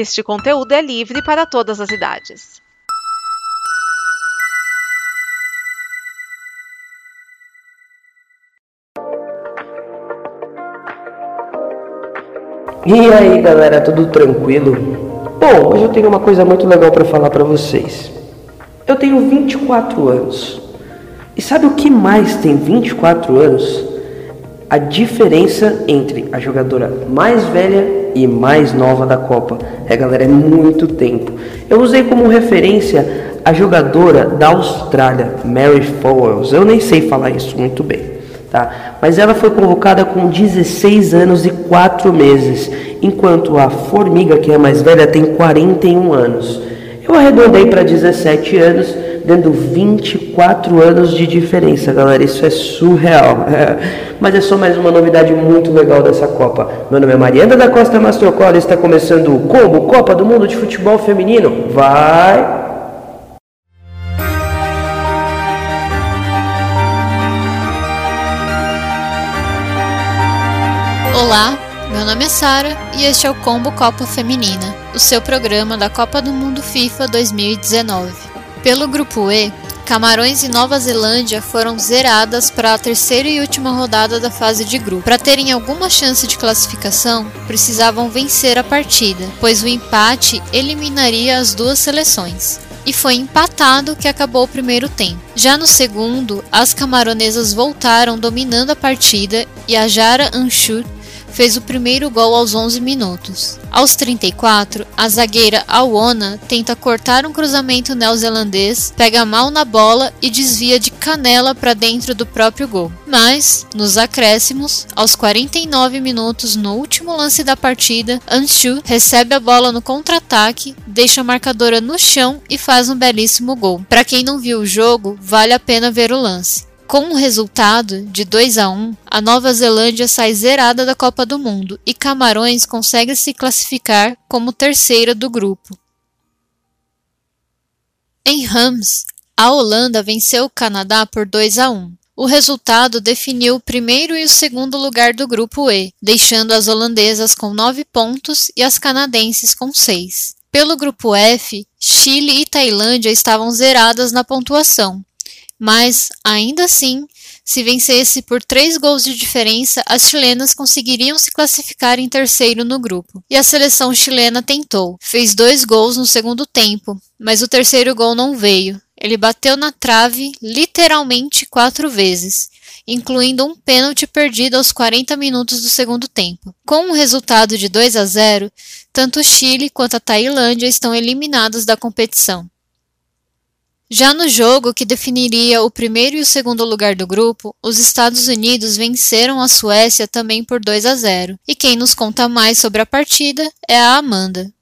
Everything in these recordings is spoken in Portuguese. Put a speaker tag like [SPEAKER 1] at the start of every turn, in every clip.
[SPEAKER 1] Este conteúdo é livre para todas as idades.
[SPEAKER 2] E aí galera, tudo tranquilo? Bom, hoje eu tenho uma coisa muito legal para falar para vocês. Eu tenho 24 anos. E sabe o que mais tem 24 anos? A diferença entre a jogadora mais velha e mais nova da Copa. É galera, é muito tempo. Eu usei como referência a jogadora da Austrália, Mary Fowles. Eu nem sei falar isso muito bem tá? Mas ela foi convocada com 16 anos e 4 meses, enquanto a formiga, que é a mais velha, tem 41 anos. Eu arredondei para 17 anos, dando 24 anos de diferença, galera. Isso é surreal. Mas é só mais uma novidade muito legal dessa Copa. Meu nome é Mariana da Costa Mastrocola e está começando o Combo Copa do Mundo de Futebol Feminino. Vai!
[SPEAKER 3] Olá, meu nome é Sara e este é o Combo Copa Feminina, o seu programa da Copa do Mundo FIFA 2019. Pelo grupo E, Camarões e Nova Zelândia foram zeradas para a terceira e última rodada da fase de grupo. Para terem alguma chance de classificação, precisavam vencer a partida, pois o empate eliminaria as duas seleções e foi empatado que acabou o primeiro tempo. Já no segundo, as camaronesas voltaram dominando a partida e a Jara Anshut fez o primeiro gol aos 11 minutos. Aos 34, a zagueira Awona tenta cortar um cruzamento neozelandês, pega mal na bola e desvia de canela para dentro do próprio gol. Mas, nos acréscimos, aos 49 minutos no último lance da partida, Anshu recebe a bola no contra-ataque, deixa a marcadora no chão e faz um belíssimo gol. Para quem não viu o jogo, vale a pena ver o lance. Com o resultado de 2 a 1, a Nova Zelândia sai zerada da Copa do Mundo e Camarões consegue se classificar como terceira do grupo. Em Rams, a Holanda venceu o Canadá por 2 a 1. O resultado definiu o primeiro e o segundo lugar do grupo E, deixando as holandesas com 9 pontos e as canadenses com 6. Pelo grupo F, Chile e Tailândia estavam zeradas na pontuação, mas, ainda assim, se vencesse por três gols de diferença, as chilenas conseguiriam se classificar em terceiro no grupo. E a seleção chilena tentou. Fez dois gols no segundo tempo, mas o terceiro gol não veio. Ele bateu na trave literalmente quatro vezes, incluindo um pênalti perdido aos 40 minutos do segundo tempo. Com o um resultado de 2 a 0, tanto o Chile quanto a Tailândia estão eliminados da competição. Já no jogo que definiria o primeiro e o segundo lugar do grupo, os Estados Unidos venceram a Suécia também por 2 a 0. E quem nos conta mais sobre a partida é a Amanda.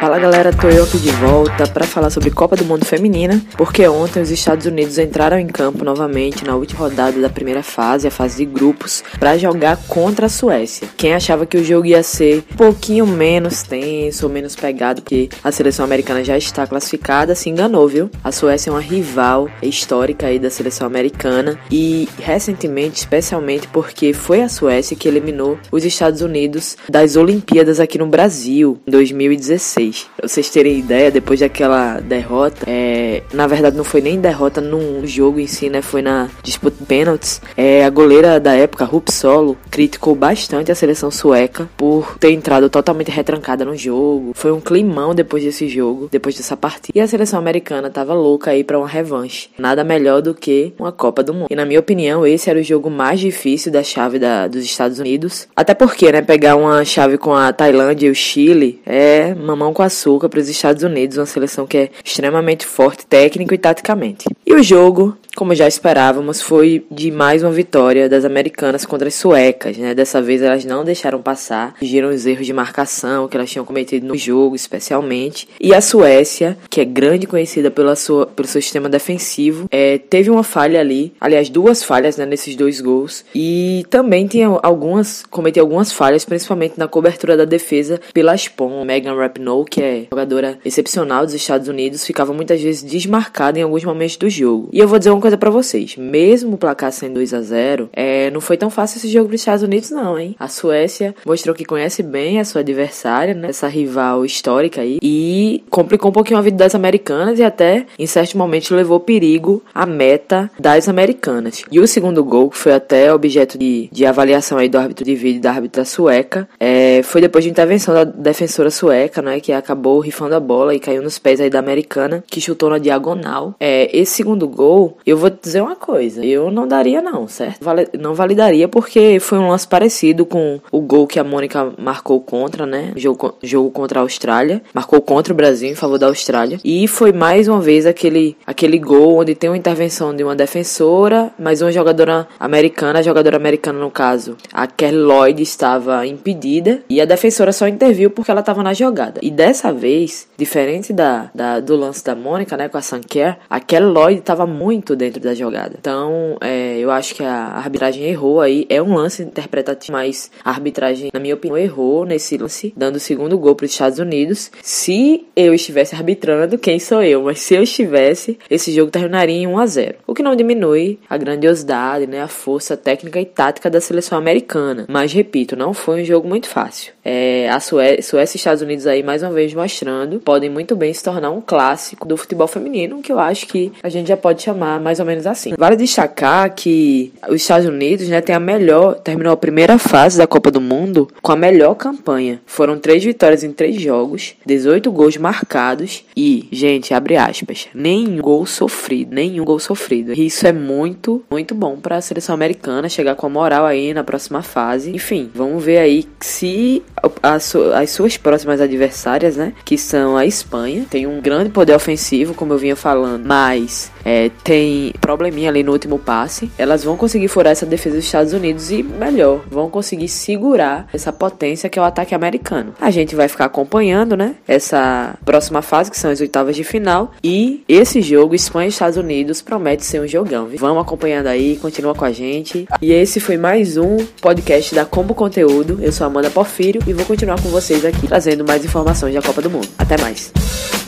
[SPEAKER 4] Fala galera, tô eu aqui de volta para falar sobre Copa do Mundo Feminina, porque ontem os Estados Unidos entraram em campo novamente na última rodada da primeira fase, a fase de grupos, para jogar contra a Suécia. Quem achava que o jogo ia ser um pouquinho menos tenso ou menos pegado, porque a seleção americana já está classificada, se enganou, viu? A Suécia é uma rival histórica aí da seleção americana e recentemente, especialmente porque foi a Suécia que eliminou os Estados Unidos das Olimpíadas aqui no Brasil em 2016 Pra vocês terem ideia, depois daquela derrota, é, na verdade não foi nem derrota no jogo em si, né? Foi na disputa de pênaltis. É, a goleira da época, Rup Solo, criticou bastante a seleção sueca por ter entrado totalmente retrancada no jogo. Foi um climão depois desse jogo, depois dessa partida. E a seleção americana tava louca aí para uma revanche. Nada melhor do que uma Copa do Mundo. E na minha opinião, esse era o jogo mais difícil da chave da, dos Estados Unidos. Até porque, né, pegar uma chave com a Tailândia e o Chile é mamão com com açúcar para os Estados Unidos, uma seleção que é extremamente forte técnico e taticamente. E o jogo como já esperávamos, foi de mais uma vitória das americanas contra as suecas, né? Dessa vez elas não deixaram passar, giram os erros de marcação que elas tinham cometido no jogo, especialmente. E a Suécia, que é grande conhecida pela sua, pelo seu sistema defensivo, é, teve uma falha ali, aliás, duas falhas né, nesses dois gols. E também tinha algumas, cometeu algumas falhas, principalmente na cobertura da defesa pela Spon. Megan Rapinoe, que é jogadora excepcional dos Estados Unidos, ficava muitas vezes desmarcada em alguns momentos do jogo. E eu vou dizer uma uma coisa para vocês. Mesmo o placar sendo 2 a 0 é, não foi tão fácil esse jogo pros Estados Unidos, não, hein? A Suécia mostrou que conhece bem a sua adversária, né? Essa rival histórica aí. E complicou um pouquinho a vida das americanas e até, em certo momento, levou perigo à meta das americanas. E o segundo gol, que foi até objeto de, de avaliação aí do árbitro de vídeo da árbitra sueca, é, foi depois de intervenção da defensora sueca, né? Que acabou rifando a bola e caiu nos pés aí da americana, que chutou na diagonal. É, esse segundo gol, eu vou dizer uma coisa, eu não daria não, certo? Não validaria porque foi um lance parecido com o gol que a Mônica marcou contra, né? Jogo, jogo contra a Austrália. Marcou contra o Brasil em favor da Austrália. E foi mais uma vez aquele, aquele gol onde tem uma intervenção de uma defensora, mas uma jogadora americana, a jogadora americana no caso, a Kelly Lloyd estava impedida e a defensora só interviu porque ela estava na jogada. E dessa vez, diferente da, da do lance da Mônica, né, com a Sanker, a Kelly Lloyd estava muito dentro da jogada. Então, é, eu acho que a arbitragem errou aí. É um lance interpretativo, mas a arbitragem, na minha opinião, errou nesse lance, dando o segundo gol para os Estados Unidos. Se eu estivesse arbitrando, quem sou eu? Mas se eu estivesse, esse jogo terminaria em 1 a 0 O que não diminui a grandiosidade, né, a força técnica e tática da seleção americana. Mas, repito, não foi um jogo muito fácil. É, a Suécia, Suécia e Estados Unidos aí, mais uma vez, mostrando, podem muito bem se tornar um clássico do futebol feminino, que eu acho que a gente já pode chamar mais ou menos assim. Vale destacar que os Estados Unidos, né, tem a melhor, terminou a primeira fase da Copa do Mundo com a melhor campanha. Foram três vitórias em três jogos, 18 gols marcados e, gente, abre aspas, nenhum gol sofrido, nenhum gol sofrido. Isso é muito, muito bom para a seleção americana chegar com a moral aí na próxima fase. Enfim, vamos ver aí se as suas próximas adversárias, né, que são a Espanha, tem um grande poder ofensivo, como eu vinha falando, mas é, tem probleminha ali no último passe, elas vão conseguir furar essa defesa dos Estados Unidos e, melhor, vão conseguir segurar essa potência que é o ataque americano. A gente vai ficar acompanhando, né, essa próxima fase, que são as oitavas de final, e esse jogo, Espanha e Estados Unidos, promete ser um jogão. Viu? Vamos acompanhando aí, continua com a gente. E esse foi mais um podcast da Combo Conteúdo. Eu sou Amanda Porfírio e vou continuar com vocês aqui, trazendo mais informações da Copa do Mundo. Até mais!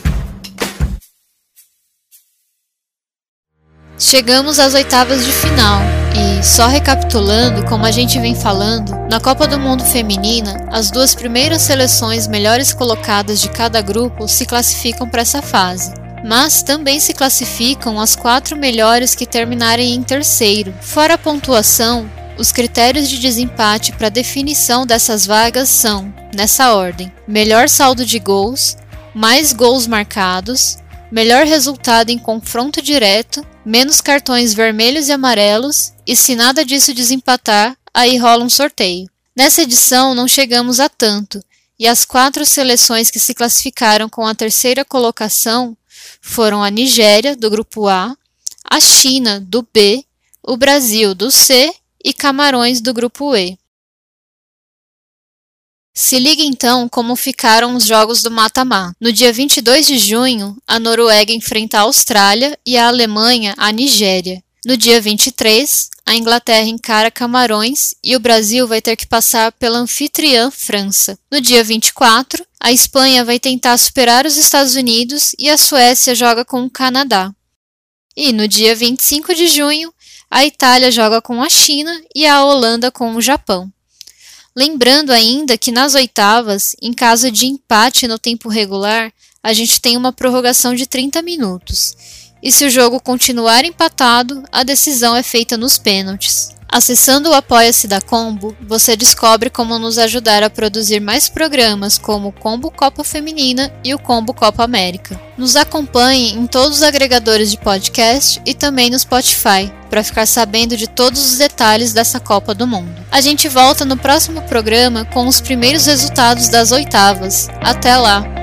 [SPEAKER 3] Chegamos às oitavas de final e, só recapitulando, como a gente vem falando, na Copa do Mundo Feminina, as duas primeiras seleções melhores colocadas de cada grupo se classificam para essa fase. Mas também se classificam as quatro melhores que terminarem em terceiro. Fora a pontuação, os critérios de desempate para definição dessas vagas são, nessa ordem: melhor saldo de gols, mais gols marcados, melhor resultado em confronto direto, menos cartões vermelhos e amarelos, e se nada disso desempatar, aí rola um sorteio. Nessa edição não chegamos a tanto, e as quatro seleções que se classificaram com a terceira colocação foram a Nigéria, do grupo A, a China, do B, o Brasil, do C e Camarões, do grupo E. Se liga então como ficaram os jogos do mata-mata. No dia 22 de junho, a Noruega enfrenta a Austrália e a Alemanha a Nigéria. No dia 23, a Inglaterra encara Camarões e o Brasil vai ter que passar pela anfitriã França. No dia 24, a Espanha vai tentar superar os Estados Unidos e a Suécia joga com o Canadá. E no dia 25 de junho, a Itália joga com a China e a Holanda com o Japão. Lembrando ainda que nas oitavas, em caso de empate no tempo regular, a gente tem uma prorrogação de 30 minutos. E se o jogo continuar empatado, a decisão é feita nos pênaltis. Acessando o Apoia-se da Combo, você descobre como nos ajudar a produzir mais programas como o Combo Copa Feminina e o Combo Copa América. Nos acompanhe em todos os agregadores de podcast e também no Spotify, para ficar sabendo de todos os detalhes dessa Copa do Mundo. A gente volta no próximo programa com os primeiros resultados das oitavas. Até lá!